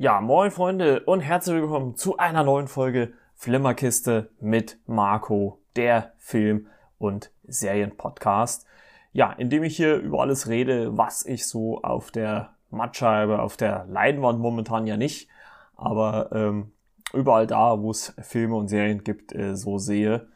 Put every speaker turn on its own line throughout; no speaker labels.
Ja, moin Freunde und herzlich willkommen zu einer neuen Folge Flimmerkiste mit Marco, der Film- und Serienpodcast. Ja, in dem ich hier über alles rede, was ich so auf der Mattscheibe, auf der Leinwand momentan ja nicht, aber ähm, überall da, wo es Filme und Serien gibt, äh, so sehe.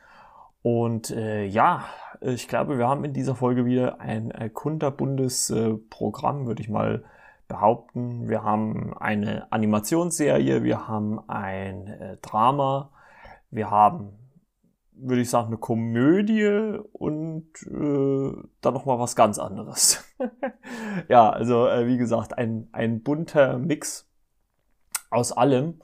Und äh, ja, ich glaube, wir haben in dieser Folge wieder ein äh, kunterbundes äh, Programm, würde ich mal behaupten. Wir haben eine Animationsserie, wir haben ein äh, Drama, wir haben, würde ich sagen, eine Komödie und äh, dann noch mal was ganz anderes. ja, also äh, wie gesagt, ein, ein bunter Mix aus allem.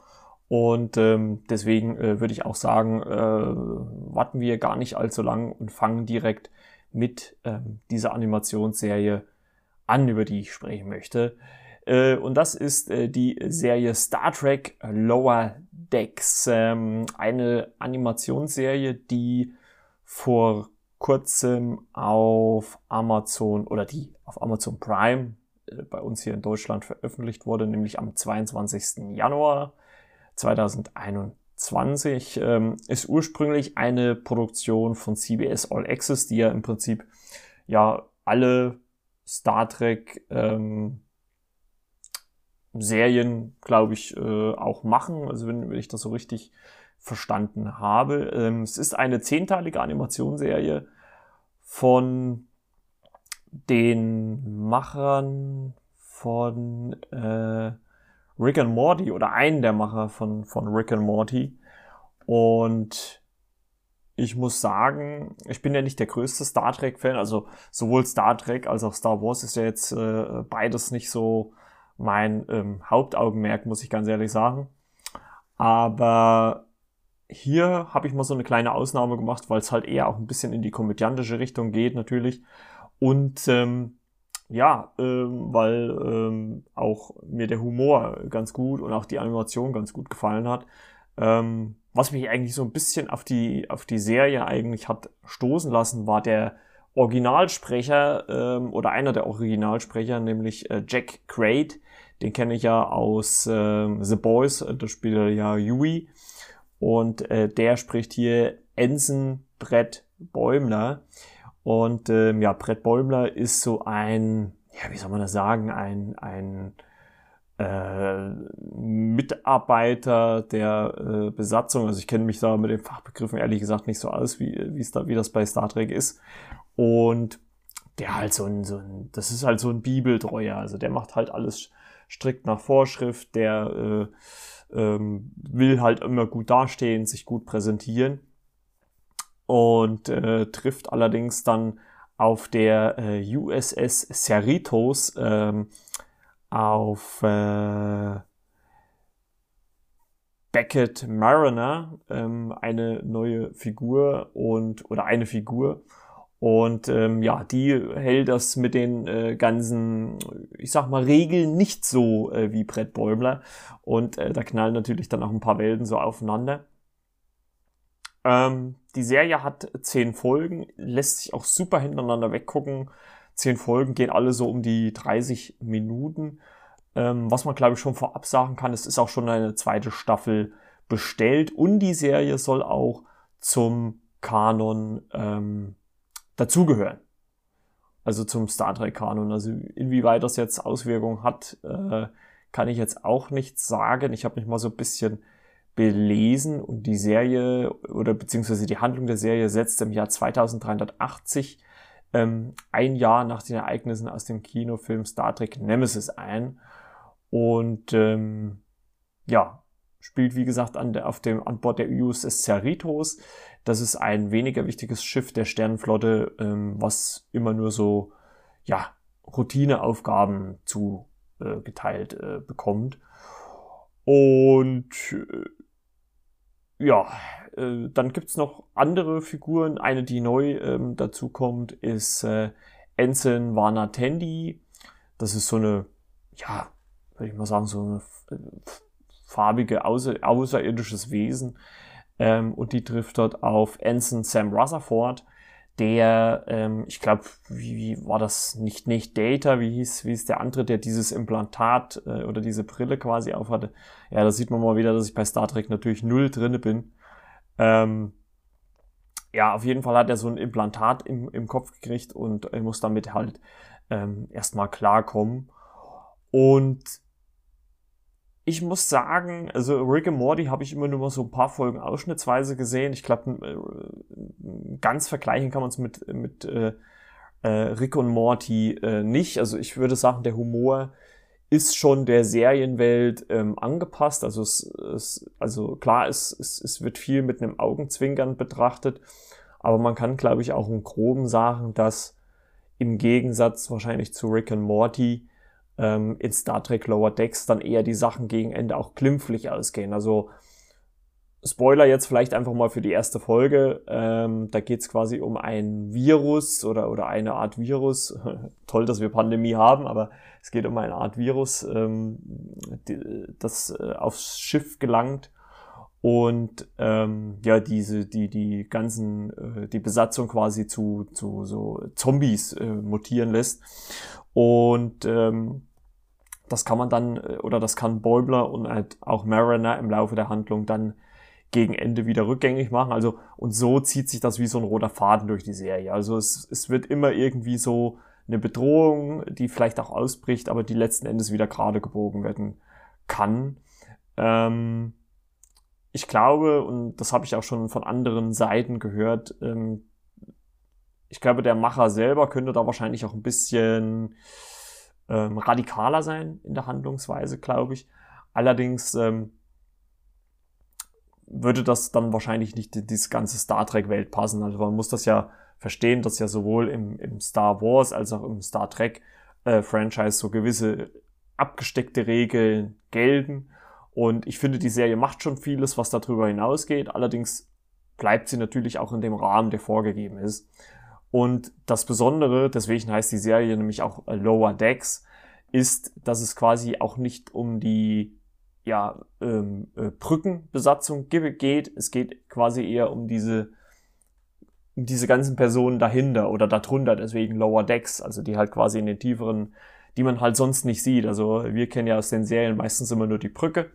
Und ähm, deswegen äh, würde ich auch sagen, äh, warten wir gar nicht allzu lang und fangen direkt mit ähm, dieser Animationsserie an, über die ich sprechen möchte. Äh, und das ist äh, die Serie Star Trek Lower Decks. Ähm, eine Animationsserie, die vor kurzem auf Amazon oder die auf Amazon Prime äh, bei uns hier in Deutschland veröffentlicht wurde, nämlich am 22. Januar 2021. Ähm, ist ursprünglich eine Produktion von CBS All Access, die ja im Prinzip ja alle Star Trek ähm, Serien, glaube ich, äh, auch machen. Also wenn, wenn ich das so richtig verstanden habe. Ähm, es ist eine zehnteilige Animationsserie von den Machern von äh, Rick and Morty oder einen der Macher von, von Rick and Morty. Und ich muss sagen, ich bin ja nicht der größte Star Trek-Fan. Also sowohl Star Trek als auch Star Wars ist ja jetzt äh, beides nicht so mein ähm, Hauptaugenmerk, muss ich ganz ehrlich sagen. Aber hier habe ich mal so eine kleine Ausnahme gemacht, weil es halt eher auch ein bisschen in die komödiantische Richtung geht natürlich. Und ähm, ja, ähm, weil ähm, auch mir der Humor ganz gut und auch die Animation ganz gut gefallen hat. Ähm, was mich eigentlich so ein bisschen auf die, auf die Serie eigentlich hat stoßen lassen, war der Originalsprecher ähm, oder einer der Originalsprecher, nämlich äh, Jack Crate. Den kenne ich ja aus äh, The Boys, da spielt er ja Yui. Und äh, der spricht hier Ensign Brett Bäumler. Und ähm, ja, Brett Bäumler ist so ein, ja, wie soll man das sagen, ein, ein äh, Mitarbeiter der äh, Besatzung. Also ich kenne mich da mit den Fachbegriffen ehrlich gesagt nicht so aus, wie, da, wie das bei Star Trek ist. Und der halt so ein, so ein, das ist halt so ein Bibeltreuer. Also der macht halt alles strikt nach Vorschrift, der äh, ähm, will halt immer gut dastehen, sich gut präsentieren. Und äh, trifft allerdings dann auf der äh, USS Cerritos ähm, auf äh, Beckett Mariner ähm, eine neue Figur und oder eine Figur und ähm, ja, die hält das mit den äh, ganzen, ich sag mal, Regeln nicht so äh, wie Brett Bäumler. Und äh, da knallen natürlich dann auch ein paar Welten so aufeinander. Ähm, die Serie hat zehn Folgen, lässt sich auch super hintereinander weggucken. Zehn Folgen gehen alle so um die 30 Minuten. Ähm, was man, glaube ich, schon vorab sagen kann, es ist auch schon eine zweite Staffel bestellt. Und die Serie soll auch zum Kanon ähm, dazugehören. Also zum Star Trek-Kanon. Also inwieweit das jetzt Auswirkungen hat, äh, kann ich jetzt auch nicht sagen. Ich habe mich mal so ein bisschen belesen und die Serie oder beziehungsweise die Handlung der Serie setzt im Jahr 2380 ähm, ein Jahr nach den Ereignissen aus dem Kinofilm Star Trek Nemesis ein. Und ähm, ja, spielt wie gesagt an, der, auf dem, an Bord der USS Cerritos. Das ist ein weniger wichtiges Schiff der Sternenflotte, ähm, was immer nur so, ja, Routineaufgaben zugeteilt äh, äh, bekommt. Und äh, ja, äh, dann gibt's noch andere Figuren. Eine, die neu ähm, dazu kommt, ist äh, Ensign Vanatendi. Das ist so eine, ja, würde ich mal sagen, so eine äh, farbige außer, außerirdisches Wesen, ähm, und die trifft dort auf Ensign Sam Rutherford. der, ähm, ich glaube, wie, wie war das nicht nicht Data, wie hieß wie hieß der andere, der dieses Implantat äh, oder diese Brille quasi aufhatte. Ja, da sieht man mal wieder, dass ich bei Star Trek natürlich null drinne bin. Ähm, ja, auf jeden Fall hat er so ein Implantat im, im Kopf gekriegt und er muss damit halt ähm, erstmal klarkommen. Und ich muss sagen, also Rick and Morty habe ich immer nur so ein paar Folgen ausschnittsweise gesehen. Ich glaube, äh, ganz vergleichen kann man es mit, mit äh, äh, Rick und Morty äh, nicht. Also ich würde sagen, der Humor ist schon der Serienwelt ähm, angepasst. Also, es, es, also klar, es, es, es wird viel mit einem Augenzwinkern betrachtet, aber man kann, glaube ich, auch im Groben sagen, dass im Gegensatz wahrscheinlich zu Rick and Morty ähm, in Star Trek Lower Decks dann eher die Sachen gegen Ende auch glimpflich ausgehen. Also Spoiler jetzt vielleicht einfach mal für die erste Folge. Ähm, da geht es quasi um ein Virus oder, oder eine Art Virus. Toll, dass wir Pandemie haben, aber es geht um eine Art Virus, ähm, die, das äh, aufs Schiff gelangt und ähm, ja diese die die ganzen äh, die Besatzung quasi zu zu so Zombies äh, mutieren lässt und ähm, das kann man dann, äh, oder das kann Bäubler und halt auch Mariner im Laufe der Handlung dann gegen Ende wieder rückgängig machen. Also, und so zieht sich das wie so ein roter Faden durch die Serie. Also es, es wird immer irgendwie so eine Bedrohung, die vielleicht auch ausbricht, aber die letzten Endes wieder gerade gebogen werden kann. Ähm, ich glaube, und das habe ich auch schon von anderen Seiten gehört, ähm, ich glaube, der Macher selber könnte da wahrscheinlich auch ein bisschen ähm, radikaler sein in der Handlungsweise, glaube ich. Allerdings ähm, würde das dann wahrscheinlich nicht in diese ganze Star Trek-Welt passen. Also man muss das ja verstehen, dass ja sowohl im, im Star Wars als auch im Star Trek-Franchise äh, so gewisse abgesteckte Regeln gelten. Und ich finde, die Serie macht schon vieles, was darüber hinausgeht. Allerdings bleibt sie natürlich auch in dem Rahmen, der vorgegeben ist. Und das Besondere, deswegen heißt die Serie nämlich auch äh, Lower Decks, ist, dass es quasi auch nicht um die ja, ähm, äh, Brückenbesatzung geht. Es geht quasi eher um diese, um diese ganzen Personen dahinter oder darunter, deswegen Lower Decks, also die halt quasi in den tieferen, die man halt sonst nicht sieht. Also wir kennen ja aus den Serien meistens immer nur die Brücke.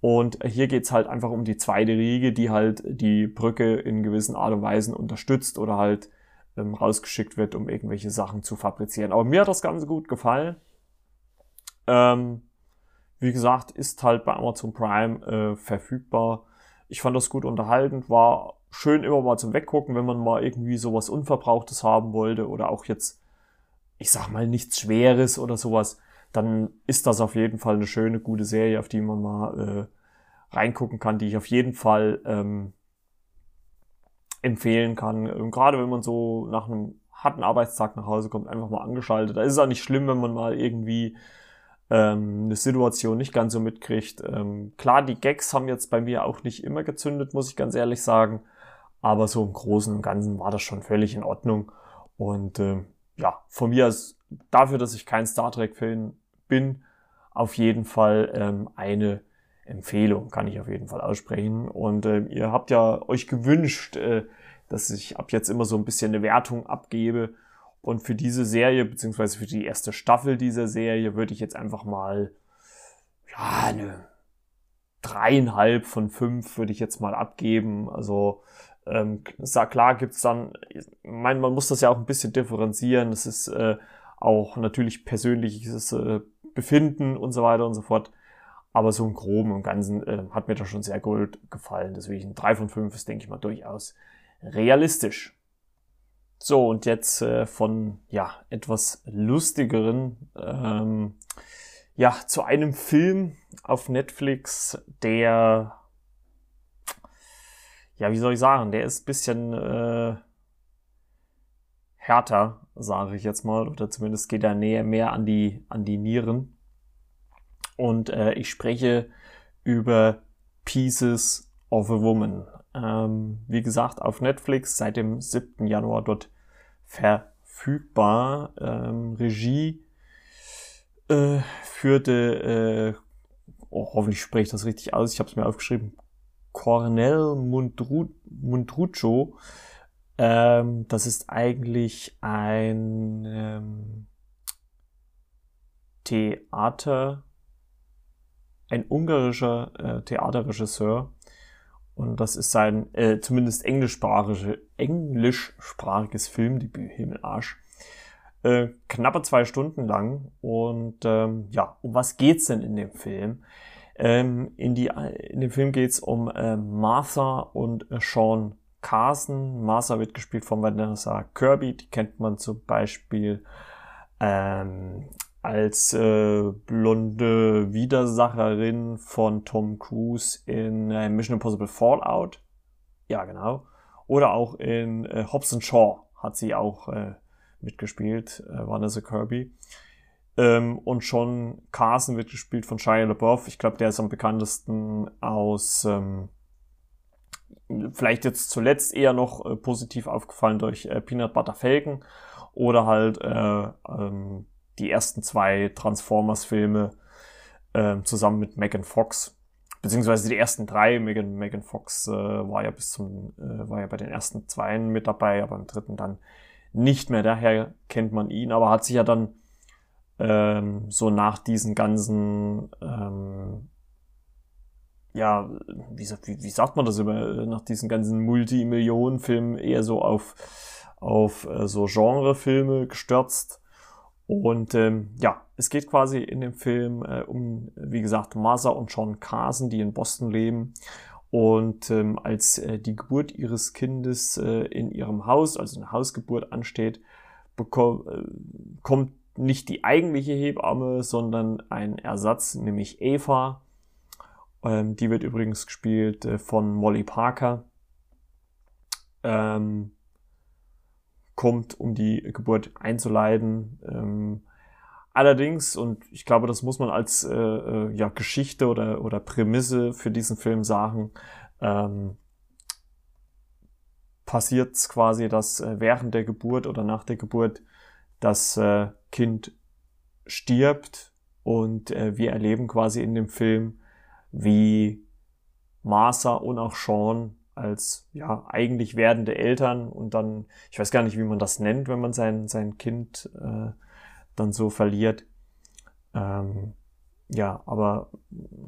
Und hier geht's halt einfach um die zweite Riege, die halt die Brücke in gewissen Art und Weisen unterstützt oder halt ähm, rausgeschickt wird, um irgendwelche Sachen zu fabrizieren. Aber mir hat das Ganze gut gefallen. Ähm, wie gesagt, ist halt bei Amazon Prime äh, verfügbar. Ich fand das gut unterhaltend, war schön immer mal zum Weggucken, wenn man mal irgendwie sowas Unverbrauchtes haben wollte oder auch jetzt, ich sag mal, nichts Schweres oder sowas, dann ist das auf jeden Fall eine schöne, gute Serie, auf die man mal äh, reingucken kann, die ich auf jeden Fall ähm, empfehlen kann. Und gerade wenn man so nach einem harten Arbeitstag nach Hause kommt, einfach mal angeschaltet. Da ist es auch nicht schlimm, wenn man mal irgendwie ähm, eine Situation nicht ganz so mitkriegt. Ähm, klar, die Gags haben jetzt bei mir auch nicht immer gezündet, muss ich ganz ehrlich sagen. Aber so im Großen und Ganzen war das schon völlig in Ordnung. Und äh, ja, von mir aus, dafür, dass ich kein Star Trek-Fan bin, auf jeden Fall ähm, eine Empfehlung, kann ich auf jeden Fall aussprechen. Und äh, ihr habt ja euch gewünscht, äh, dass ich ab jetzt immer so ein bisschen eine Wertung abgebe. Und für diese Serie, beziehungsweise für die erste Staffel dieser Serie, würde ich jetzt einfach mal, ja, eine dreieinhalb von fünf würde ich jetzt mal abgeben. Also, ähm, klar gibt's dann, ich meine, man muss das ja auch ein bisschen differenzieren. Das ist äh, auch natürlich persönliches äh, Befinden und so weiter und so fort. Aber so im Groben und Ganzen äh, hat mir das schon sehr gut gefallen. Deswegen drei von fünf ist, denke ich mal, durchaus realistisch. So, und jetzt äh, von ja, etwas lustigeren ähm, ja, zu einem Film auf Netflix, der ja, wie soll ich sagen, der ist bisschen äh, härter, sage ich jetzt mal, oder zumindest geht er näher mehr an die, an die Nieren. Und äh, ich spreche über Pieces of a Woman. Ähm, wie gesagt, auf Netflix seit dem 7. Januar dort verfügbar. Ähm, Regie äh, führte, äh, oh, hoffentlich spreche ich das richtig aus, ich habe es mir aufgeschrieben, Cornel Mundru Mundruccio. Ähm, das ist eigentlich ein ähm, Theater, ein ungarischer äh, Theaterregisseur. Und das ist sein äh, zumindest englischsprachige, englischsprachiges Filmdebüt, Himmelarsch. Äh, knappe zwei Stunden lang. Und ähm, ja, um was geht's denn in dem Film? Ähm, in, die, in dem Film geht's um äh, Martha und äh, Sean Carson. Martha wird gespielt von Vanessa Kirby. Die kennt man zum Beispiel ähm, als äh, blonde Widersacherin von Tom Cruise in äh, Mission Impossible Fallout. Ja, genau. Oder auch in äh, Hobbs Shaw hat sie auch äh, mitgespielt, äh, Vanessa Kirby. Ähm, und schon Carson wird gespielt von Shia LaBeouf. Ich glaube, der ist am bekanntesten aus, ähm, vielleicht jetzt zuletzt eher noch äh, positiv aufgefallen durch äh, Peanut Butter Falcon oder halt äh, ähm, die ersten zwei Transformers-Filme äh, zusammen mit Megan Fox. Beziehungsweise die ersten drei. Megan, Megan Fox äh, war ja bis zum, äh, war ja bei den ersten zweien mit dabei, aber im dritten dann nicht mehr. Daher kennt man ihn, aber hat sich ja dann ähm, so nach diesen ganzen, ähm, ja, wie, wie, wie sagt man das immer, nach diesen ganzen Multimillionen-Filmen eher so auf, auf äh, so Genrefilme gestürzt. Und ähm, ja, es geht quasi in dem Film äh, um, wie gesagt, Martha und John Carson, die in Boston leben. Und ähm, als äh, die Geburt ihres Kindes äh, in ihrem Haus, also eine Hausgeburt ansteht, bekommt, äh, kommt nicht die eigentliche Hebamme, sondern ein Ersatz, nämlich Eva. Ähm, die wird übrigens gespielt äh, von Molly Parker. Ähm, kommt, um die Geburt einzuleiten. Ähm, allerdings, und ich glaube, das muss man als äh, äh, ja, Geschichte oder, oder Prämisse für diesen Film sagen, ähm, passiert es quasi, dass äh, während der Geburt oder nach der Geburt das äh, Kind stirbt und äh, wir erleben quasi in dem Film, wie Martha und auch Sean als ja eigentlich werdende Eltern und dann, ich weiß gar nicht, wie man das nennt, wenn man sein, sein Kind äh, dann so verliert. Ähm, ja, aber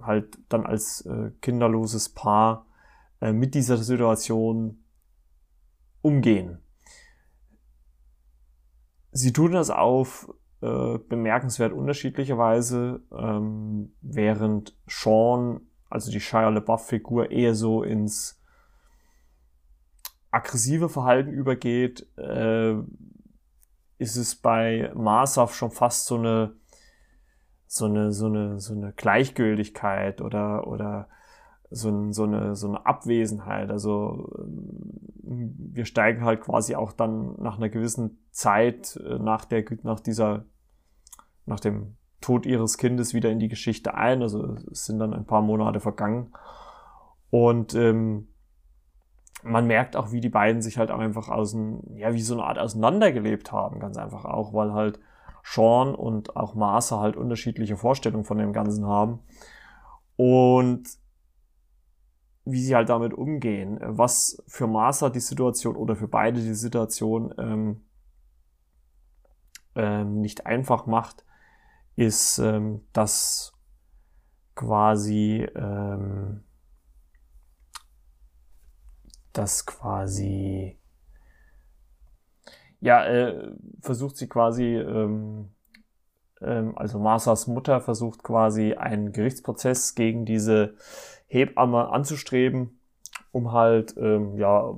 halt dann als äh, kinderloses Paar äh, mit dieser Situation umgehen. Sie tun das auf äh, bemerkenswert unterschiedliche Weise, ähm, während Sean, also die Shia LaBeouf-Figur, eher so ins aggressive Verhalten übergeht, äh, ist es bei Marsaf schon fast so eine, so eine, so eine, so eine Gleichgültigkeit oder, oder so, ein, so, eine, so eine Abwesenheit. Also ähm, wir steigen halt quasi auch dann nach einer gewissen Zeit, äh, nach der, nach dieser, nach dem Tod ihres Kindes wieder in die Geschichte ein. Also es sind dann ein paar Monate vergangen. Und ähm, man merkt auch, wie die beiden sich halt auch einfach außen, ja, wie so eine Art auseinandergelebt haben, ganz einfach auch, weil halt Sean und auch Martha halt unterschiedliche Vorstellungen von dem Ganzen haben. Und wie sie halt damit umgehen, was für Martha die Situation oder für beide die Situation ähm, ähm, nicht einfach macht, ist, ähm, dass quasi ähm, das quasi, ja, äh, versucht sie quasi, ähm, ähm, also Marsas Mutter versucht quasi einen Gerichtsprozess gegen diese Hebamme anzustreben, um halt ähm, ja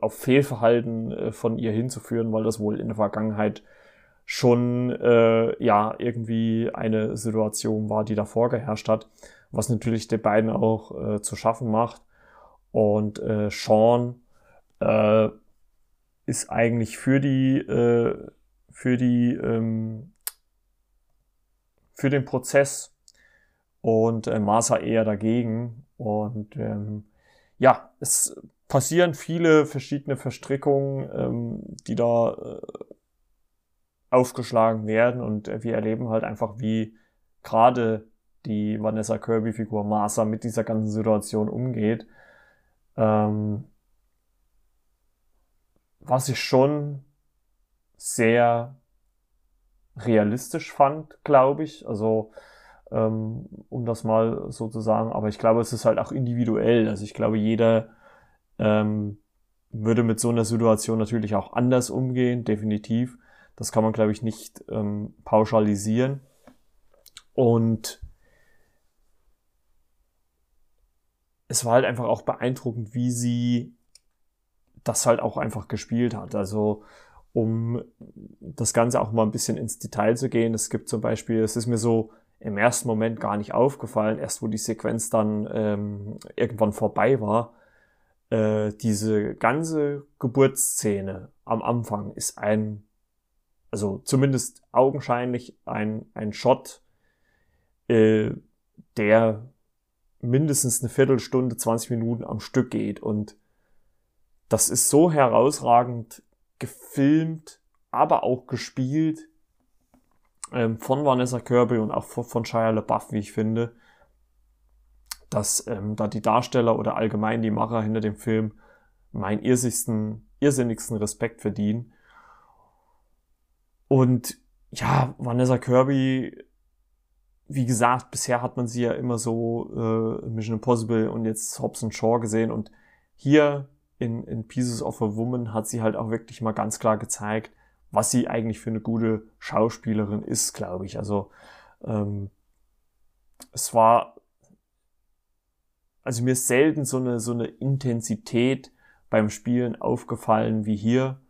auf Fehlverhalten äh, von ihr hinzuführen, weil das wohl in der Vergangenheit schon äh, ja irgendwie eine Situation war, die davor geherrscht hat, was natürlich den beiden auch äh, zu schaffen macht. Und äh, Sean äh, ist eigentlich für die, äh, für die, ähm, für den Prozess und äh, Masa eher dagegen. Und ähm, ja, es passieren viele verschiedene Verstrickungen, ähm, die da äh, aufgeschlagen werden und äh, wir erleben halt einfach, wie gerade die Vanessa Kirby-Figur Masa mit dieser ganzen Situation umgeht ähm, was ich schon sehr realistisch fand, glaube ich. Also ähm, um das mal so zu sagen. Aber ich glaube, es ist halt auch individuell. Also ich glaube, jeder ähm, würde mit so einer Situation natürlich auch anders umgehen, definitiv. Das kann man, glaube ich, nicht ähm, pauschalisieren. Und es war halt einfach auch beeindruckend, wie sie das halt auch einfach gespielt hat. Also um das Ganze auch mal ein bisschen ins Detail zu gehen. Es gibt zum Beispiel, es ist mir so im ersten Moment gar nicht aufgefallen, erst wo die Sequenz dann ähm, irgendwann vorbei war. Äh, diese ganze Geburtsszene am Anfang ist ein, also zumindest augenscheinlich ein, ein Shot, äh, der mindestens eine Viertelstunde, 20 Minuten am Stück geht. Und das ist so herausragend gefilmt, aber auch gespielt ähm, von Vanessa Kirby und auch von, Shia LaBeouf, wie ich finde, dass ähm, da die Darsteller oder allgemein die Macher hinter dem Film meinen irrsinnigsten, irrsinnigsten Respekt verdienen. Und ja, Vanessa Kirby, wie gesagt, bisher hat man sie ja immer so äh, Mission Impossible und jetzt Hobbs and Shaw gesehen und hier in, in Pieces of a Woman hat sie halt auch wirklich mal ganz klar gezeigt, was sie eigentlich für eine gute Schauspielerin ist, glaube ich. Also ähm, es war, also mir ist selten so eine, so eine Intensität beim Spielen aufgefallen wie hier.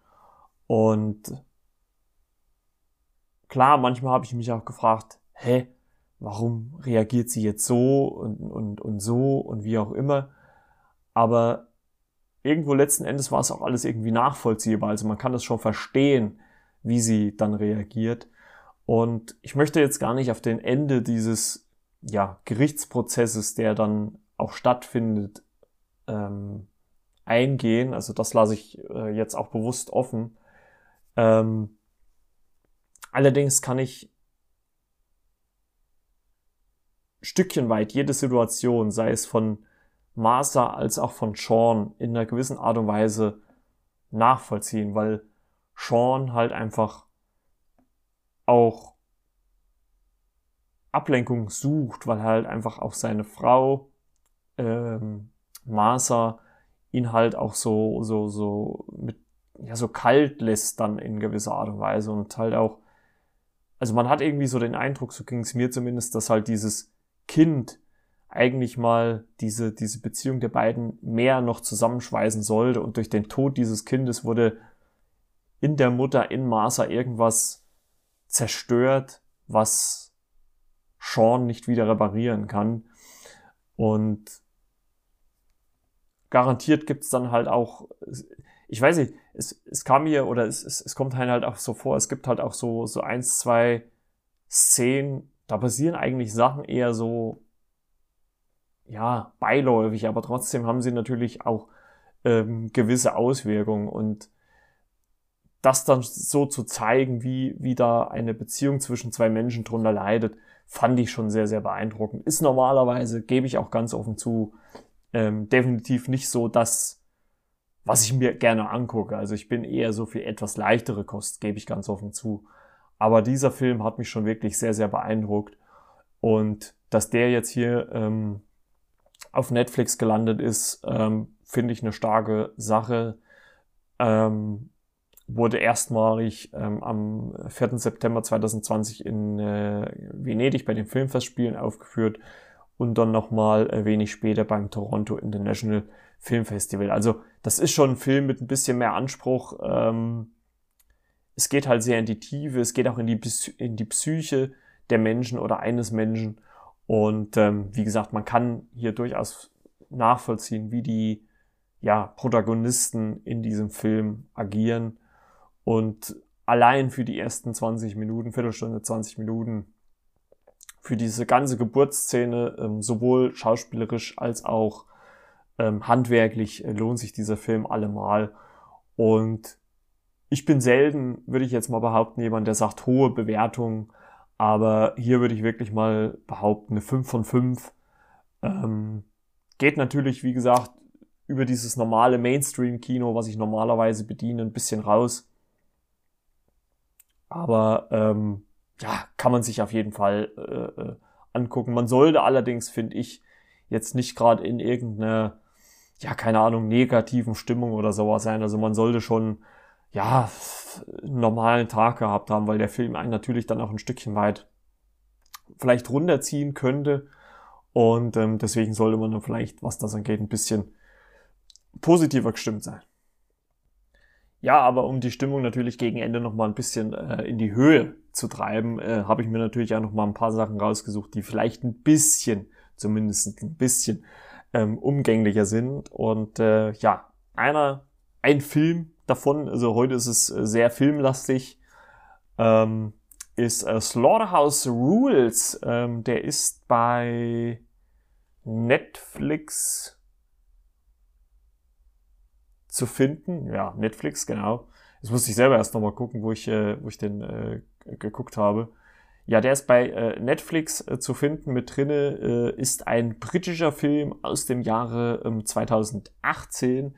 Und klar, manchmal habe ich mich auch gefragt, hä, warum reagiert sie jetzt so und, und, und so und wie auch immer. Aber irgendwo letzten Endes war es auch alles irgendwie nachvollziehbar. Also man kann das schon verstehen, wie sie dann reagiert. Und ich möchte jetzt gar nicht auf den Ende dieses ja, Gerichtsprozesses, der dann auch stattfindet, ähm, eingehen. Also das lasse ich äh, jetzt auch bewusst offen. Ähm, allerdings kann ich stückchenweit jede Situation, sei es von Martha als auch von Sean, in einer gewissen Art und Weise nachvollziehen, weil Sean halt einfach auch Ablenkung sucht, weil halt einfach auch seine Frau ähm, Martha ihn halt auch so so so mit ja so kalt lässt dann in gewisser Art und Weise und halt auch also man hat irgendwie so den Eindruck, so ging es mir zumindest, dass halt dieses Kind eigentlich mal diese diese Beziehung der beiden mehr noch zusammenschweißen sollte und durch den Tod dieses Kindes wurde in der Mutter, in Martha irgendwas zerstört, was Sean nicht wieder reparieren kann. Und garantiert gibt's dann halt auch, ich weiß nicht, es, es kam mir oder es, es, es kommt halt auch so vor, es gibt halt auch so, so eins, zwei Szenen, da passieren eigentlich Sachen eher so, ja, beiläufig, aber trotzdem haben sie natürlich auch ähm, gewisse Auswirkungen und das dann so zu zeigen, wie, wie da eine Beziehung zwischen zwei Menschen drunter leidet, fand ich schon sehr, sehr beeindruckend. Ist normalerweise, gebe ich auch ganz offen zu, ähm, definitiv nicht so das, was ich mir gerne angucke. Also ich bin eher so für etwas leichtere Kost, gebe ich ganz offen zu. Aber dieser Film hat mich schon wirklich sehr, sehr beeindruckt. Und dass der jetzt hier ähm, auf Netflix gelandet ist, ähm, finde ich eine starke Sache. Ähm, wurde erstmalig ähm, am 4. September 2020 in äh, Venedig bei den Filmfestspielen aufgeführt und dann nochmal äh, wenig später beim Toronto International Film Festival. Also das ist schon ein Film mit ein bisschen mehr Anspruch. Ähm, es geht halt sehr in die Tiefe, es geht auch in die, in die Psyche der Menschen oder eines Menschen. Und ähm, wie gesagt, man kann hier durchaus nachvollziehen, wie die ja, Protagonisten in diesem Film agieren und allein für die ersten 20 Minuten, Viertelstunde, 20 Minuten, für diese ganze Geburtsszene, ähm, sowohl schauspielerisch als auch ähm, handwerklich, äh, lohnt sich dieser Film allemal. Und ich bin selten, würde ich jetzt mal behaupten, jemand, der sagt hohe Bewertungen, aber hier würde ich wirklich mal behaupten, eine 5 von 5. Ähm, geht natürlich, wie gesagt, über dieses normale Mainstream-Kino, was ich normalerweise bediene, ein bisschen raus. Aber ähm, ja, kann man sich auf jeden Fall äh, äh angucken. Man sollte allerdings, finde ich, jetzt nicht gerade in irgendeiner, ja, keine Ahnung, negativen Stimmung oder sowas sein. Also man sollte schon, ja, einen normalen Tag gehabt haben, weil der Film einen natürlich dann auch ein Stückchen weit vielleicht runterziehen könnte. Und ähm, deswegen sollte man dann vielleicht, was das angeht, ein bisschen positiver gestimmt sein. Ja, aber um die Stimmung natürlich gegen Ende noch mal ein bisschen äh, in die Höhe zu treiben, äh, habe ich mir natürlich auch noch mal ein paar Sachen rausgesucht, die vielleicht ein bisschen, zumindest ein bisschen ähm, umgänglicher sind. Und äh, ja, einer, ein Film davon, also heute ist es äh, sehr filmlastig, ähm, ist äh, Slaughterhouse Rules. Ähm, der ist bei Netflix zu finden. Ja, Netflix, genau. Das musste ich selber erst nochmal gucken, wo ich, äh, wo ich den äh, geguckt habe. Ja, der ist bei äh, Netflix äh, zu finden. Mit drinne äh, ist ein britischer Film aus dem Jahre ähm, 2018.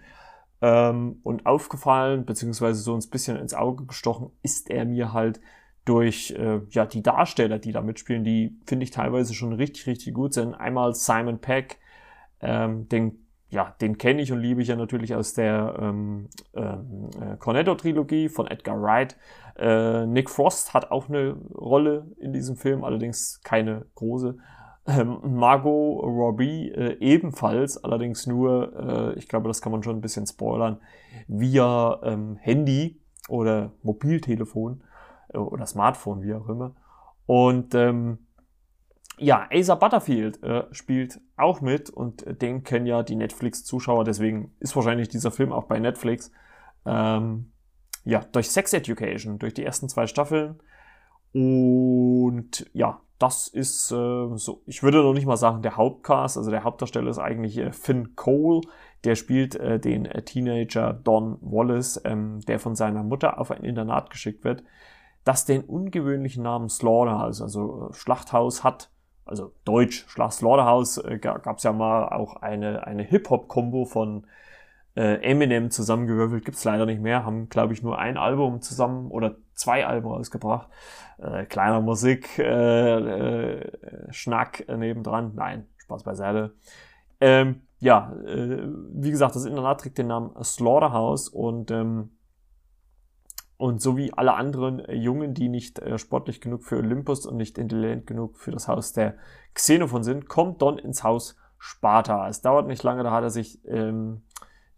Ähm, und aufgefallen, beziehungsweise so ein bisschen ins Auge gestochen, ist er mir halt durch äh, ja, die Darsteller, die da mitspielen, die finde ich teilweise schon richtig, richtig gut sind. Einmal Simon Peck, ähm, den ja, den kenne ich und liebe ich ja natürlich aus der ähm, ähm äh, Cornetto-Trilogie von Edgar Wright. Äh, Nick Frost hat auch eine Rolle in diesem Film, allerdings keine große. Ähm, Margot Robbie äh, ebenfalls, allerdings nur, äh, ich glaube, das kann man schon ein bisschen spoilern, via ähm, Handy oder Mobiltelefon äh, oder Smartphone, wie auch immer. Und ähm, ja, Asa Butterfield äh, spielt auch mit und den kennen ja die Netflix-Zuschauer, deswegen ist wahrscheinlich dieser Film auch bei Netflix. Ähm, ja, durch Sex Education, durch die ersten zwei Staffeln. Und ja, das ist äh, so, ich würde noch nicht mal sagen, der Hauptcast, also der Hauptdarsteller ist eigentlich äh, Finn Cole, der spielt äh, den äh, Teenager Don Wallace, ähm, der von seiner Mutter auf ein Internat geschickt wird, das den ungewöhnlichen Namen Slaughterhouse, also Schlachthaus hat. Also Deutsch, Schlag Slaughterhouse, äh, gab es ja mal auch eine, eine Hip-Hop-Kombo von äh, Eminem zusammengewürfelt, gibt's leider nicht mehr, haben, glaube ich, nur ein Album zusammen oder zwei Alben rausgebracht. Äh, kleiner Musik, äh, äh, Schnack nebendran. Nein, Spaß beiseite. Ähm, ja, äh, wie gesagt, das Internat trägt den Namen Slaughterhouse und ähm, und so wie alle anderen Jungen, die nicht äh, sportlich genug für Olympus und nicht intelligent genug für das Haus der Xenophon sind, kommt Don ins Haus Sparta. Es dauert nicht lange, da hat er sich ähm,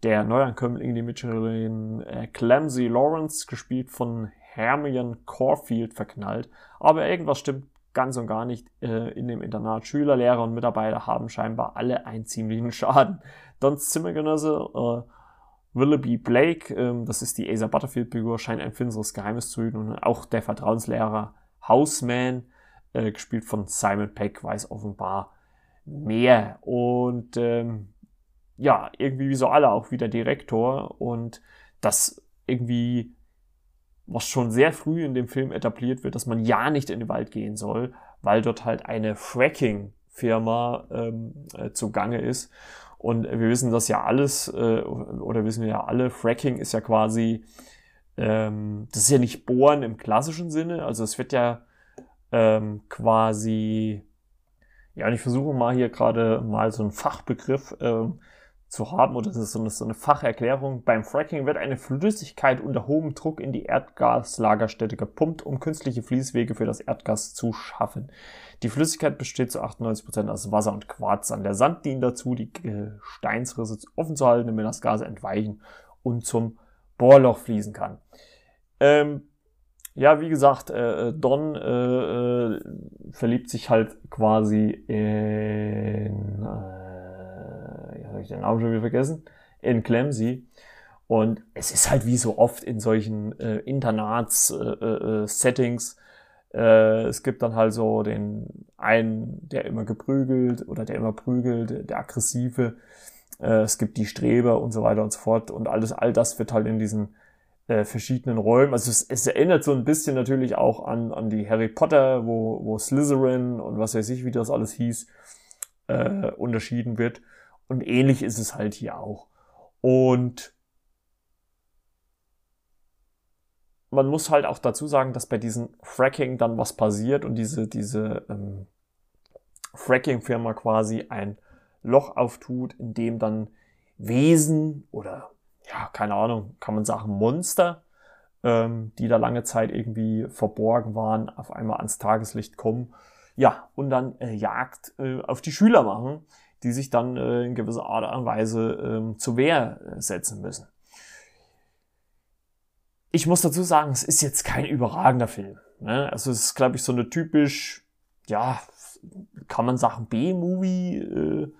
der Neuankömmling, die Mitchellin äh, Clamsy Lawrence, gespielt von Hermione Corfield, verknallt. Aber irgendwas stimmt ganz und gar nicht äh, in dem Internat. Schüler, Lehrer und Mitarbeiter haben scheinbar alle einen ziemlichen Schaden. Dons Zimmergenosse äh, Willoughby Blake, ähm, das ist die Asa Butterfield-Figur, scheint ein finsteres Geheimnis zu hüten und auch der Vertrauenslehrer Houseman, äh, gespielt von Simon Peck, weiß offenbar mehr. Und ähm, ja, irgendwie wie so alle auch wieder Direktor und das irgendwie, was schon sehr früh in dem Film etabliert wird, dass man ja nicht in den Wald gehen soll, weil dort halt eine Fracking-Firma ähm, äh, zugange ist. Und wir wissen das ja alles, äh, oder wissen wir ja alle, Fracking ist ja quasi, ähm, das ist ja nicht Bohren im klassischen Sinne, also es wird ja ähm, quasi, ja, und ich versuche mal hier gerade mal so einen Fachbegriff ähm, zu haben, oder das ist so eine, so eine Facherklärung. Beim Fracking wird eine Flüssigkeit unter hohem Druck in die Erdgaslagerstätte gepumpt, um künstliche Fließwege für das Erdgas zu schaffen. Die Flüssigkeit besteht zu 98% aus Wasser und Quarz. An der Sand dient dazu, die Steinsrisse offen zu halten, damit das Gas entweichen und zum Bohrloch fließen kann. Ähm, ja, wie gesagt, äh, Don äh, äh, verliebt sich halt quasi in äh, habe ich den Namen schon wieder vergessen, in Clemsy. Und es ist halt wie so oft in solchen äh, Internats-Settings. Äh, äh, äh, es gibt dann halt so den einen, der immer geprügelt oder der immer prügelt, der aggressive. Äh, es gibt die Streber und so weiter und so fort. Und alles, all das wird halt in diesen äh, verschiedenen Räumen. Also es, es, erinnert so ein bisschen natürlich auch an, an die Harry Potter, wo, wo Slytherin und was weiß ich, wie das alles hieß, äh, unterschieden wird. Und ähnlich ist es halt hier auch. Und man muss halt auch dazu sagen, dass bei diesem Fracking dann was passiert und diese, diese ähm, Fracking-Firma quasi ein Loch auftut, in dem dann Wesen oder ja, keine Ahnung, kann man sagen, Monster, ähm, die da lange Zeit irgendwie verborgen waren, auf einmal ans Tageslicht kommen. Ja, und dann äh, Jagd äh, auf die Schüler machen, die sich dann äh, in gewisser Art und Weise äh, zur Wehr setzen müssen. Ich muss dazu sagen, es ist jetzt kein überragender Film. Ne? Also es ist, glaube ich, so eine typisch, ja, kann man sagen, B-Movie, äh,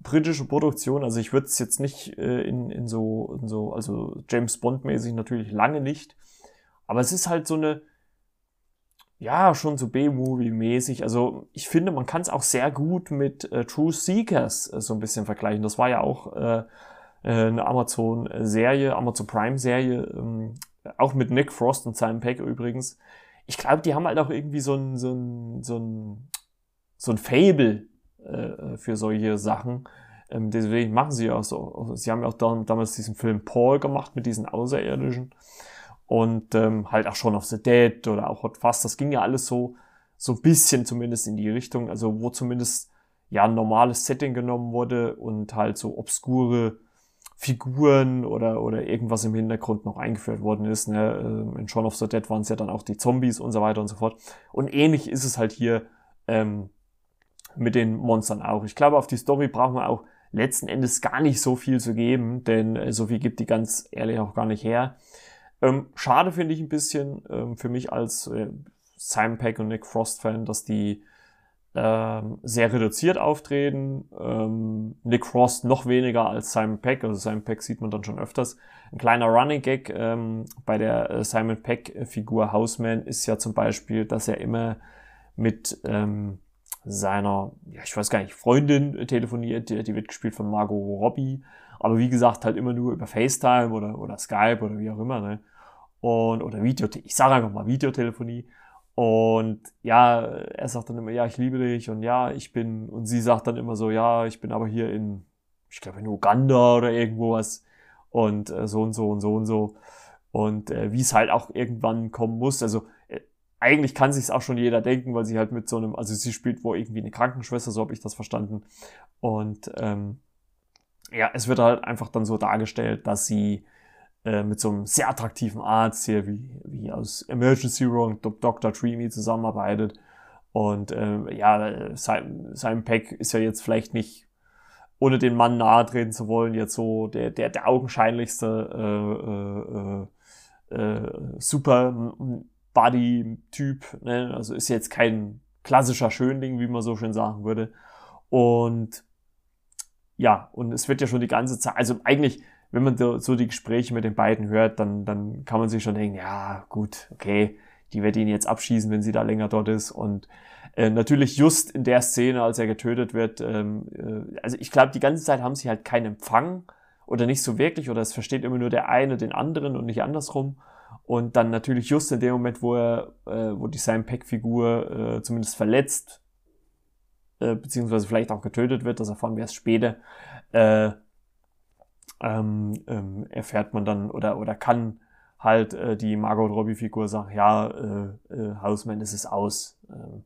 britische Produktion. Also ich würde es jetzt nicht äh, in, in, so, in so, also James Bond-mäßig natürlich lange nicht. Aber es ist halt so eine, ja, schon so B-Movie-mäßig. Also ich finde, man kann es auch sehr gut mit äh, True Seekers äh, so ein bisschen vergleichen. Das war ja auch äh, äh eine Amazon-Serie, Amazon Prime-Serie, ähm, auch mit Nick Frost und Simon Peck übrigens. Ich glaube, die haben halt auch irgendwie so ein, so ein, so ein, so ein Fable äh, für solche Sachen. Ähm, deswegen machen sie auch so. Sie haben ja auch damals diesen Film Paul gemacht mit diesen Außerirdischen und ähm, halt auch schon of the Dead oder auch Hot Fast. Das ging ja alles so so ein bisschen zumindest in die Richtung, also wo zumindest ja ein normales Setting genommen wurde und halt so obskure Figuren oder, oder irgendwas im Hintergrund noch eingeführt worden ist. Ne? Ähm, in Shaun of the Dead waren es ja dann auch die Zombies und so weiter und so fort. Und ähnlich ist es halt hier ähm, mit den Monstern auch. Ich glaube, auf die Story brauchen wir auch letzten Endes gar nicht so viel zu geben, denn äh, so viel gibt die ganz ehrlich auch gar nicht her. Ähm, schade finde ich ein bisschen ähm, für mich als äh, Simon Peck und Nick Frost Fan, dass die ähm, sehr reduziert auftreten. Ähm, Nick Frost noch weniger als Simon Peck, also Simon Peck sieht man dann schon öfters. Ein kleiner Running Gag ähm, bei der äh, Simon Peck Figur Houseman ist ja zum Beispiel, dass er immer mit ähm, seiner, ja, ich weiß gar nicht, Freundin telefoniert, die, die wird gespielt von Margot Robbie, aber wie gesagt, halt immer nur über FaceTime oder, oder Skype oder wie auch immer, ne? Und, oder Video, ich sage einfach mal Videotelefonie. Und ja, er sagt dann immer, ja, ich liebe dich und ja, ich bin, und sie sagt dann immer so, ja, ich bin aber hier in, ich glaube in Uganda oder irgendwo was und äh, so und so und so und so. Und äh, wie es halt auch irgendwann kommen muss. Also äh, eigentlich kann sich auch schon jeder denken, weil sie halt mit so einem, also sie spielt wo irgendwie eine Krankenschwester, so habe ich das verstanden. Und ähm, ja, es wird halt einfach dann so dargestellt, dass sie äh, mit so einem sehr attraktiven Arzt hier, wie, wie aus Emergency Room, Dr. Dreamy zusammenarbeitet. Und äh, ja, Simon Peck ist ja jetzt vielleicht nicht, ohne den Mann nahe treten zu wollen, jetzt so der, der, der augenscheinlichste äh, äh, äh, super Body-Typ. Ne? Also ist jetzt kein klassischer Schönling, wie man so schön sagen würde. Und ja, und es wird ja schon die ganze Zeit, also eigentlich, wenn man so die Gespräche mit den beiden hört, dann, dann kann man sich schon denken, ja, gut, okay, die wird ihn jetzt abschießen, wenn sie da länger dort ist. Und äh, natürlich just in der Szene, als er getötet wird, ähm, äh, also ich glaube, die ganze Zeit haben sie halt keinen Empfang oder nicht so wirklich, oder es versteht immer nur der eine den anderen und nicht andersrum. Und dann natürlich just in dem Moment, wo er, äh, wo die Sam Peck-Figur äh, zumindest verletzt, äh, beziehungsweise vielleicht auch getötet wird, das erfahren wir erst später, äh, ähm, ähm, erfährt man dann oder, oder kann halt äh, die Margot Robbie-Figur sagen, ja, äh, äh, Hausmann, es ist aus. Ähm,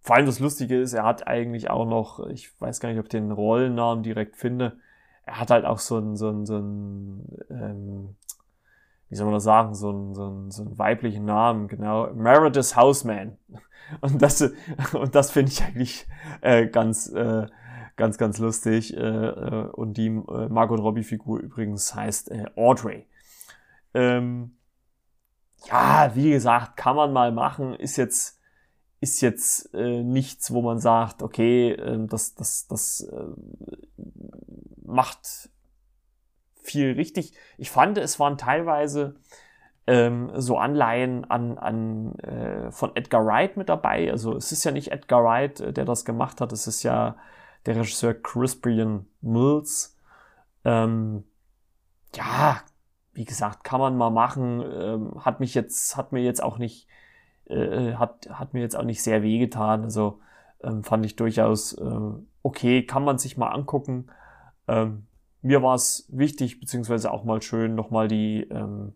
vor allem das Lustige ist, er hat eigentlich auch noch, ich weiß gar nicht, ob ich den Rollennamen direkt finde, er hat halt auch so ein, so ein, so ein ähm, wie soll man das sagen, so einen, so einen, so einen weiblichen Namen, genau, Meredith Houseman. Und das, und das finde ich eigentlich äh, ganz, äh, ganz, ganz lustig. Äh, äh, und die äh, Margot Robbie-Figur übrigens heißt äh, Audrey. Ähm, ja, wie gesagt, kann man mal machen, ist jetzt, ist jetzt äh, nichts, wo man sagt, okay, äh, das, das, das äh, macht viel richtig. Ich fand, es waren teilweise ähm, so Anleihen an, an äh, von Edgar Wright mit dabei. Also es ist ja nicht Edgar Wright, äh, der das gemacht hat, es ist ja der Regisseur Crispian Mills. Ähm, ja, wie gesagt, kann man mal machen. Ähm, hat mich jetzt, hat mir jetzt auch nicht, äh, hat, hat mir jetzt auch nicht sehr wehgetan. Also ähm, fand ich durchaus äh, okay, kann man sich mal angucken. Ähm, mir war es wichtig, beziehungsweise auch mal schön, nochmal die ähm,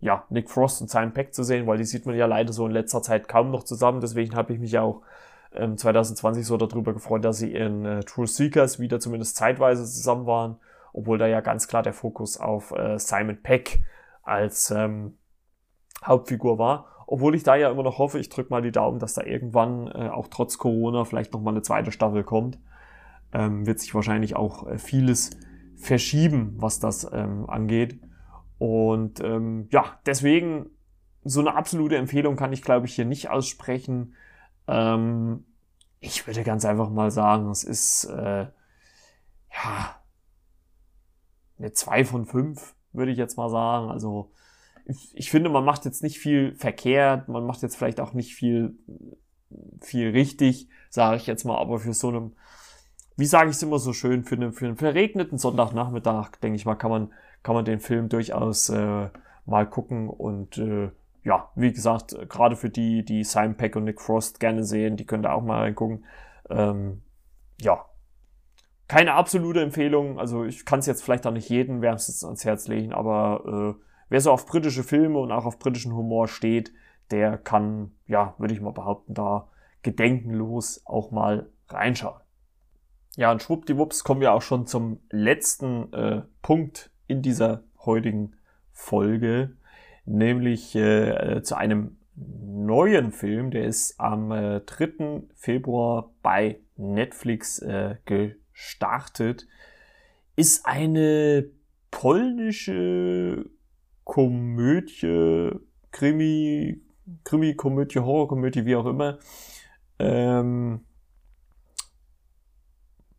ja, Nick Frost und Simon Peck zu sehen, weil die sieht man ja leider so in letzter Zeit kaum noch zusammen. Deswegen habe ich mich ja auch ähm, 2020 so darüber gefreut, dass sie in äh, True Seekers wieder zumindest zeitweise zusammen waren, obwohl da ja ganz klar der Fokus auf äh, Simon Peck als ähm, Hauptfigur war. Obwohl ich da ja immer noch hoffe, ich drücke mal die Daumen, dass da irgendwann äh, auch trotz Corona vielleicht nochmal eine zweite Staffel kommt. Ähm, wird sich wahrscheinlich auch äh, vieles verschieben, was das ähm, angeht. Und ähm, ja, deswegen so eine absolute Empfehlung kann ich, glaube ich, hier nicht aussprechen. Ähm, ich würde ganz einfach mal sagen, es ist äh, ja eine 2 von 5, würde ich jetzt mal sagen. Also ich, ich finde, man macht jetzt nicht viel verkehrt, man macht jetzt vielleicht auch nicht viel, viel richtig, sage ich jetzt mal, aber für so einem, wie sage ich es immer so schön, für einen, für einen verregneten Sonntagnachmittag, denke ich mal, kann man, kann man den Film durchaus äh, mal gucken und äh, ja, wie gesagt, gerade für die, die Simon Peck und Nick Frost gerne sehen, die können da auch mal reingucken. Ähm, ja, keine absolute Empfehlung. Also ich kann es jetzt vielleicht auch nicht jedem wärmstens ans Herz legen, aber äh, wer so auf britische Filme und auch auf britischen Humor steht, der kann, ja, würde ich mal behaupten, da gedenkenlos auch mal reinschauen. Ja, und schwuppdiwupps kommen wir auch schon zum letzten äh, Punkt in dieser heutigen Folge nämlich äh, zu einem neuen Film, der ist am äh, 3. Februar bei Netflix äh, gestartet, ist eine polnische Komödie, Krimi, Krimi, Komödie, Horrorkomödie, wie auch immer. Ähm,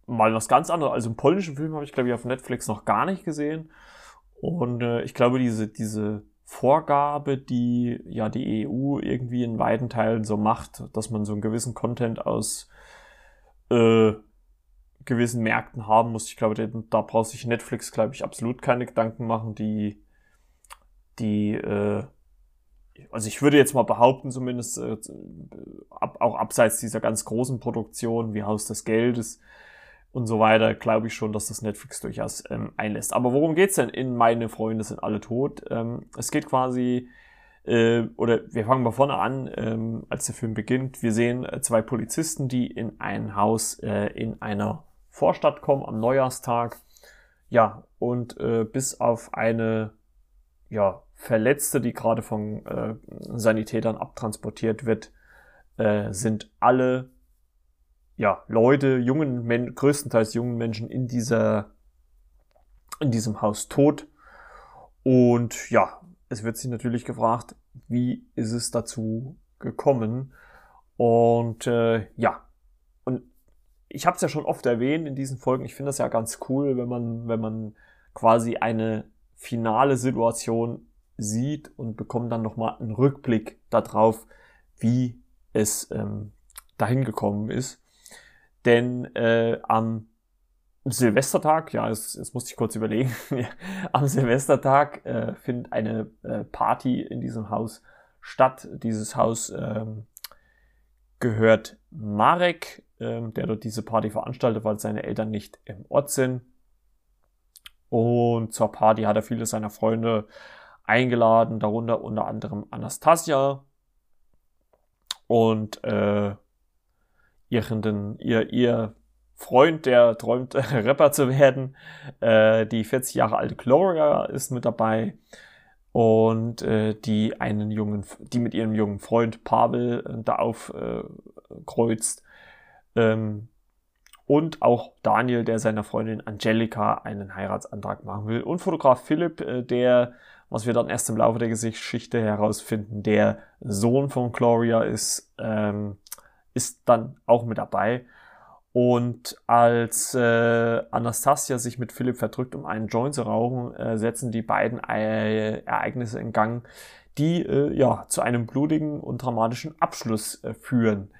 mal was ganz anderes. Also einen polnischen Film habe ich, glaube ich, auf Netflix noch gar nicht gesehen. Und äh, ich glaube, diese, diese Vorgabe, die ja die EU irgendwie in weiten Teilen so macht, dass man so einen gewissen Content aus äh, gewissen Märkten haben muss. Ich glaube, da braucht sich Netflix, glaube ich, absolut keine Gedanken machen. Die, die, äh, also ich würde jetzt mal behaupten, zumindest äh, ab, auch abseits dieser ganz großen Produktion wie Haus des Geldes, und so weiter, glaube ich schon, dass das Netflix durchaus ähm, einlässt. Aber worum geht's denn in Meine Freunde sind alle tot? Ähm, es geht quasi, äh, oder wir fangen mal vorne an, ähm, als der Film beginnt. Wir sehen äh, zwei Polizisten, die in ein Haus äh, in einer Vorstadt kommen am Neujahrstag. Ja, und äh, bis auf eine ja, Verletzte, die gerade von äh, Sanitätern abtransportiert wird, äh, sind alle ja, Leute, jungen, Men größtenteils jungen Menschen in dieser, in diesem Haus tot. Und ja, es wird sich natürlich gefragt, wie ist es dazu gekommen? Und äh, ja, und ich habe es ja schon oft erwähnt in diesen Folgen. Ich finde das ja ganz cool, wenn man, wenn man quasi eine finale Situation sieht und bekommt dann nochmal einen Rückblick darauf, wie es ähm, dahin gekommen ist. Denn äh, am Silvestertag, ja, jetzt, jetzt musste ich kurz überlegen, am Silvestertag äh, findet eine äh, Party in diesem Haus statt. Dieses Haus ähm, gehört Marek, ähm, der dort diese Party veranstaltet, weil seine Eltern nicht im Ort sind. Und zur Party hat er viele seiner Freunde eingeladen, darunter unter anderem Anastasia und äh, ihren, ihr, ihr Freund, der träumt, Rapper zu werden. Äh, die 40 Jahre alte Gloria ist mit dabei. Und äh, die einen jungen, die mit ihrem jungen Freund Pavel äh, da aufkreuzt. Äh, ähm, und auch Daniel, der seiner Freundin Angelika einen Heiratsantrag machen will. Und Fotograf Philipp, äh, der, was wir dann erst im Laufe der Geschichte herausfinden, der Sohn von Gloria ist. Ähm, ist dann auch mit dabei. Und als äh, Anastasia sich mit Philipp verdrückt, um einen Joint zu rauchen, äh, setzen die beiden äh, Ereignisse in Gang, die äh, ja zu einem blutigen und dramatischen Abschluss äh, führen.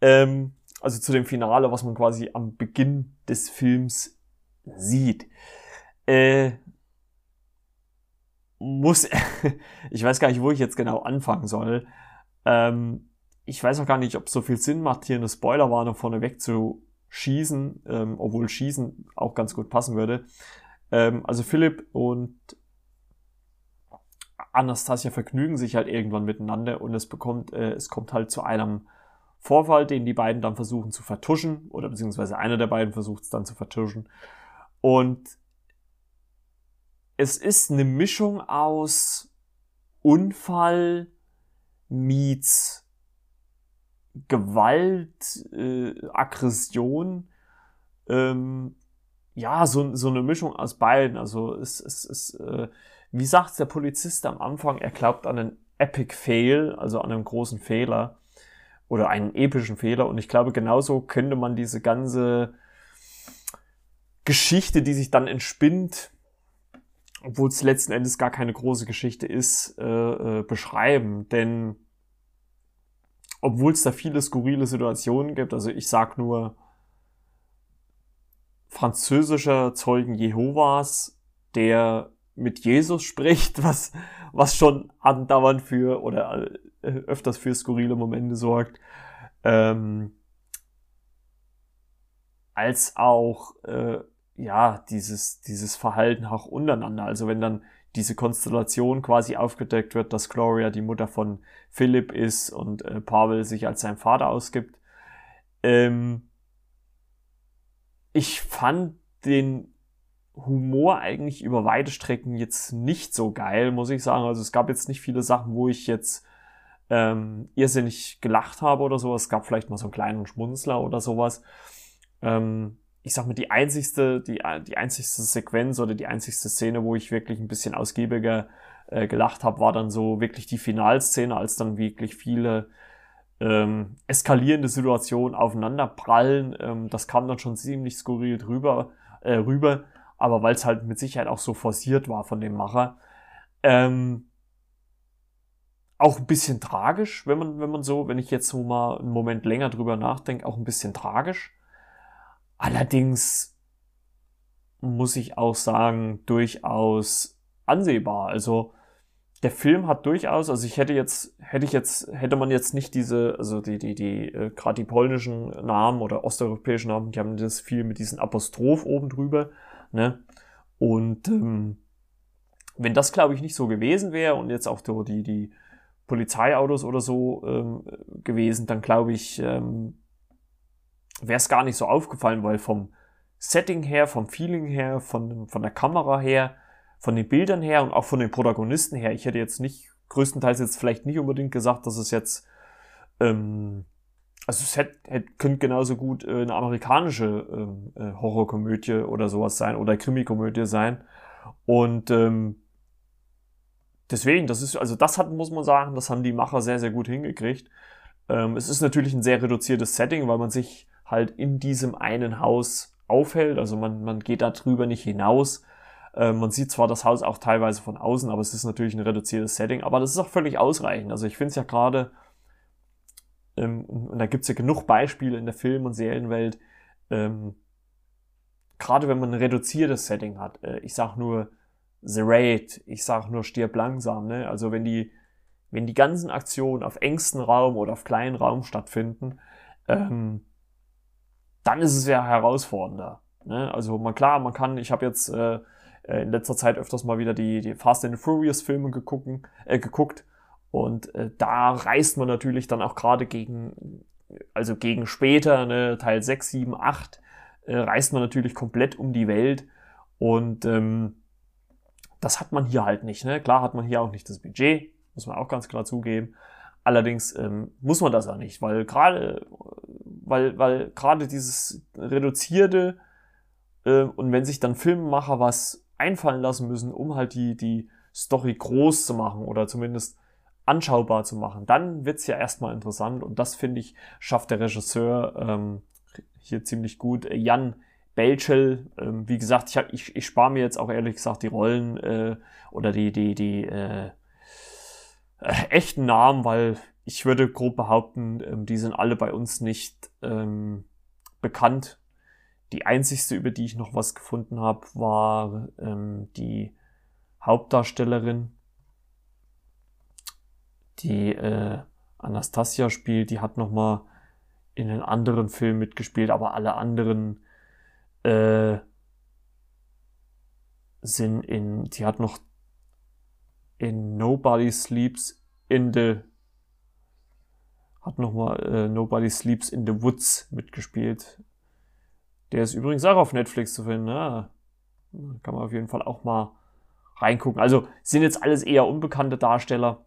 Ähm, also zu dem Finale, was man quasi am Beginn des Films sieht. Äh, muss, ich weiß gar nicht, wo ich jetzt genau anfangen soll. Ähm, ich weiß auch gar nicht, ob es so viel Sinn macht, hier eine Spoilerwarnung vorneweg zu Schießen, ähm, obwohl Schießen auch ganz gut passen würde. Ähm, also Philipp und Anastasia vergnügen sich halt irgendwann miteinander und es bekommt, äh, es kommt halt zu einem Vorfall, den die beiden dann versuchen zu vertuschen, oder beziehungsweise einer der beiden versucht es dann zu vertuschen. Und es ist eine Mischung aus Unfall meets Gewalt, äh, Aggression, ähm, ja, so, so eine Mischung aus beiden. Also es, es, es äh, wie sagt der Polizist am Anfang, er glaubt an einen Epic Fail, also an einen großen Fehler oder einen epischen Fehler. Und ich glaube, genauso könnte man diese ganze Geschichte, die sich dann entspinnt, obwohl es letzten Endes gar keine große Geschichte ist, äh, äh, beschreiben. Denn obwohl es da viele skurrile Situationen gibt, also ich sag nur französischer Zeugen Jehovas, der mit Jesus spricht, was, was schon andauernd für oder äh, öfters für skurrile Momente sorgt. Ähm, als auch äh, ja dieses dieses Verhalten auch untereinander. Also wenn dann diese Konstellation quasi aufgedeckt wird, dass Gloria die Mutter von Philipp ist und äh, Pavel sich als sein Vater ausgibt. Ähm, ich fand den Humor eigentlich über weite Strecken jetzt nicht so geil, muss ich sagen. Also es gab jetzt nicht viele Sachen, wo ich jetzt ähm, irrsinnig gelacht habe oder sowas. Es gab vielleicht mal so einen kleinen Schmunzler oder sowas. Ähm, ich sag mal, die einzigste, die, die einzigste Sequenz oder die einzigste Szene, wo ich wirklich ein bisschen ausgiebiger äh, gelacht habe, war dann so wirklich die Finalszene, als dann wirklich viele ähm, eskalierende Situationen aufeinander prallen. Ähm, das kam dann schon ziemlich skurril drüber, äh, rüber aber weil es halt mit Sicherheit auch so forciert war von dem Macher. Ähm, auch ein bisschen tragisch, wenn man, wenn man so, wenn ich jetzt so mal einen Moment länger drüber nachdenke, auch ein bisschen tragisch. Allerdings muss ich auch sagen, durchaus ansehbar. Also der Film hat durchaus, also ich hätte jetzt, hätte ich jetzt, hätte man jetzt nicht diese, also die, die, die, äh, gerade die polnischen Namen oder osteuropäischen Namen, die haben das viel mit diesem Apostroph oben drüber. Ne? Und ähm, wenn das, glaube ich, nicht so gewesen wäre und jetzt auch die, die Polizeiautos oder so ähm, gewesen, dann glaube ich, ähm, wäre es gar nicht so aufgefallen, weil vom Setting her, vom Feeling her, von, von der Kamera her, von den Bildern her und auch von den Protagonisten her, ich hätte jetzt nicht, größtenteils jetzt vielleicht nicht unbedingt gesagt, dass es jetzt ähm, also es hätte, hätte, könnte genauso gut äh, eine amerikanische ähm, äh, Horrorkomödie oder sowas sein oder Krimikomödie sein. Und ähm, deswegen, das ist, also das hat, muss man sagen, das haben die Macher sehr, sehr gut hingekriegt. Ähm, es ist natürlich ein sehr reduziertes Setting, weil man sich halt in diesem einen Haus aufhält. Also man, man geht da drüber nicht hinaus. Ähm, man sieht zwar das Haus auch teilweise von außen, aber es ist natürlich ein reduziertes Setting. Aber das ist auch völlig ausreichend. Also ich finde es ja gerade ähm, und da gibt's ja genug Beispiele in der Film- und Serienwelt, ähm, gerade wenn man ein reduziertes Setting hat. Äh, ich sag nur The Raid, ich sag nur Stirb langsam, ne? Also wenn die, wenn die ganzen Aktionen auf engstem Raum oder auf kleinen Raum stattfinden, ähm, dann ist es ja herausfordernder. Ne? Also man klar, man kann, ich habe jetzt äh, äh, in letzter Zeit öfters mal wieder die, die Fast and Furious Filme gegucken, äh, geguckt und äh, da reist man natürlich dann auch gerade gegen, also gegen später, ne, Teil 6, 7, 8, äh, reist man natürlich komplett um die Welt. Und ähm, das hat man hier halt nicht. Ne? Klar hat man hier auch nicht das Budget, muss man auch ganz klar zugeben. Allerdings ähm, muss man das auch nicht, weil gerade, weil, weil gerade dieses reduzierte äh, und wenn sich dann Filmemacher was einfallen lassen müssen, um halt die, die Story groß zu machen oder zumindest anschaubar zu machen. Dann wird's ja erstmal interessant und das finde ich, schafft der Regisseur ähm, hier ziemlich gut. Jan Belchel, ähm, wie gesagt, ich, ich, ich spare mir jetzt auch ehrlich gesagt die Rollen äh, oder die, die, die äh, äh, echten Namen, weil ich würde grob behaupten, ähm, die sind alle bei uns nicht ähm, bekannt. Die einzigste, über die ich noch was gefunden habe, war ähm, die Hauptdarstellerin die äh, Anastasia spielt, die hat nochmal in den anderen Filmen mitgespielt, aber alle anderen äh, sind in, die hat noch in Nobody Sleeps in the hat nochmal äh, Nobody Sleeps in the Woods mitgespielt. Der ist übrigens auch auf Netflix zu finden. Ja, kann man auf jeden Fall auch mal reingucken. Also sind jetzt alles eher unbekannte Darsteller.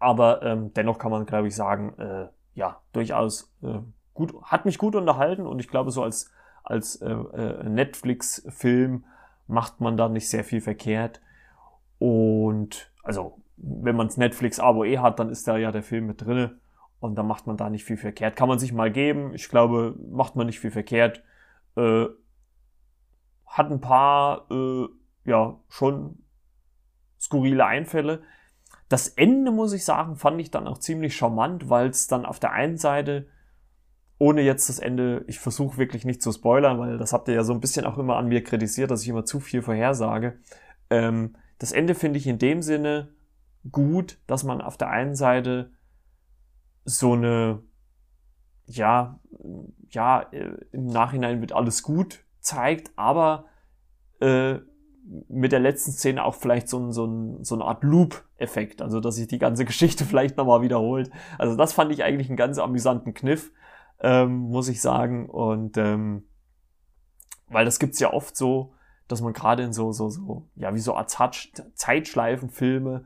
Aber ähm, dennoch kann man, glaube ich, sagen, äh, ja, durchaus äh, gut, hat mich gut unterhalten und ich glaube, so als, als äh, äh Netflix-Film macht man da nicht sehr viel verkehrt. Und also, wenn man das Netflix-Abo eh hat, dann ist da ja der Film mit drinne und dann macht man da nicht viel verkehrt. Kann man sich mal geben. Ich glaube, macht man nicht viel verkehrt. Äh, hat ein paar, äh, ja, schon skurrile Einfälle. Das Ende, muss ich sagen, fand ich dann auch ziemlich charmant, weil es dann auf der einen Seite, ohne jetzt das Ende, ich versuche wirklich nicht zu spoilern, weil das habt ihr ja so ein bisschen auch immer an mir kritisiert, dass ich immer zu viel vorhersage. Ähm, das Ende finde ich in dem Sinne gut, dass man auf der einen Seite so eine, ja, ja, äh, im Nachhinein wird alles gut zeigt, aber äh, mit der letzten Szene auch vielleicht so, ein, so, ein, so eine Art Loop-Effekt, also dass sich die ganze Geschichte vielleicht nochmal wiederholt. Also das fand ich eigentlich einen ganz amüsanten Kniff, ähm, muss ich sagen. Und ähm, weil das gibt's ja oft so, dass man gerade in so, so, so, ja, wie so Art Zeitschleifenfilme,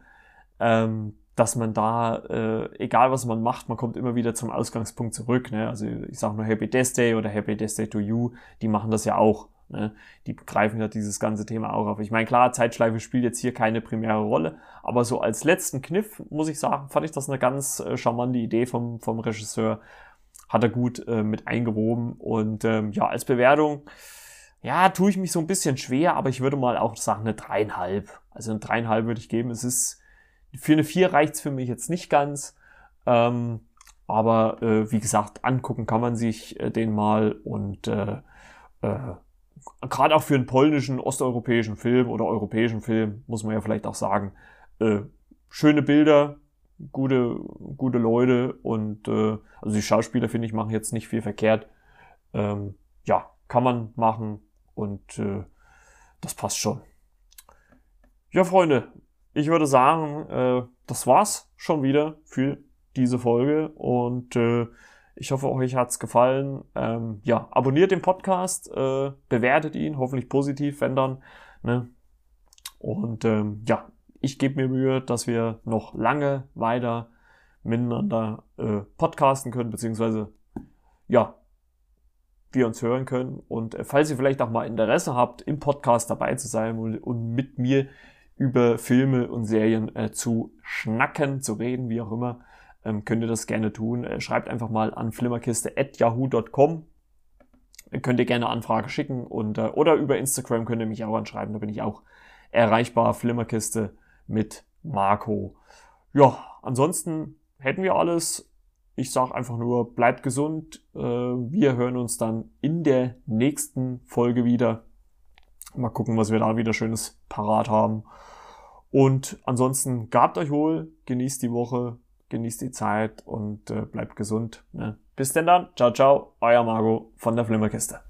ähm, dass man da, äh, egal was man macht, man kommt immer wieder zum Ausgangspunkt zurück. Ne? Also ich sage nur Happy Death Day oder Happy Death Day to You, die machen das ja auch. Ne? Die greifen ja dieses ganze Thema auch auf. Ich meine, klar, Zeitschleife spielt jetzt hier keine primäre Rolle, aber so als letzten Kniff, muss ich sagen, fand ich das eine ganz äh, charmante Idee vom, vom Regisseur. Hat er gut äh, mit eingewoben und ähm, ja, als Bewertung, ja, tue ich mich so ein bisschen schwer, aber ich würde mal auch sagen, eine dreieinhalb. Also eine dreieinhalb würde ich geben. Es ist, für eine vier reicht's für mich jetzt nicht ganz. Ähm, aber äh, wie gesagt, angucken kann man sich äh, den mal und äh, äh, gerade auch für einen polnischen, osteuropäischen Film oder europäischen Film, muss man ja vielleicht auch sagen, äh, schöne Bilder, gute, gute Leute und äh, also die Schauspieler, finde ich, machen jetzt nicht viel verkehrt. Ähm, ja, kann man machen und äh, das passt schon. Ja, Freunde, ich würde sagen, äh, das war's schon wieder für diese Folge und äh, ich hoffe, euch hat's gefallen. Ähm, ja, abonniert den Podcast, äh, bewertet ihn, hoffentlich positiv, wenn dann. Ne? Und ähm, ja, ich gebe mir Mühe, dass wir noch lange weiter miteinander äh, podcasten können, beziehungsweise ja, wir uns hören können. Und äh, falls ihr vielleicht auch mal Interesse habt, im Podcast dabei zu sein und, und mit mir über Filme und Serien äh, zu schnacken, zu reden, wie auch immer, ähm, könnt ihr das gerne tun. Äh, schreibt einfach mal an flimmerkiste.yahoo.com. Könnt ihr gerne Anfrage schicken und, äh, oder über Instagram könnt ihr mich auch anschreiben, da bin ich auch erreichbar. Flimmerkiste mit Marco. Ja, ansonsten hätten wir alles. Ich sage einfach nur, bleibt gesund. Äh, wir hören uns dann in der nächsten Folge wieder. Mal gucken, was wir da wieder Schönes parat haben. Und ansonsten gabt euch wohl, genießt die Woche, genießt die Zeit und äh, bleibt gesund. Ne? Bis denn dann. Ciao, ciao. Euer Margot von der Flimmerkiste.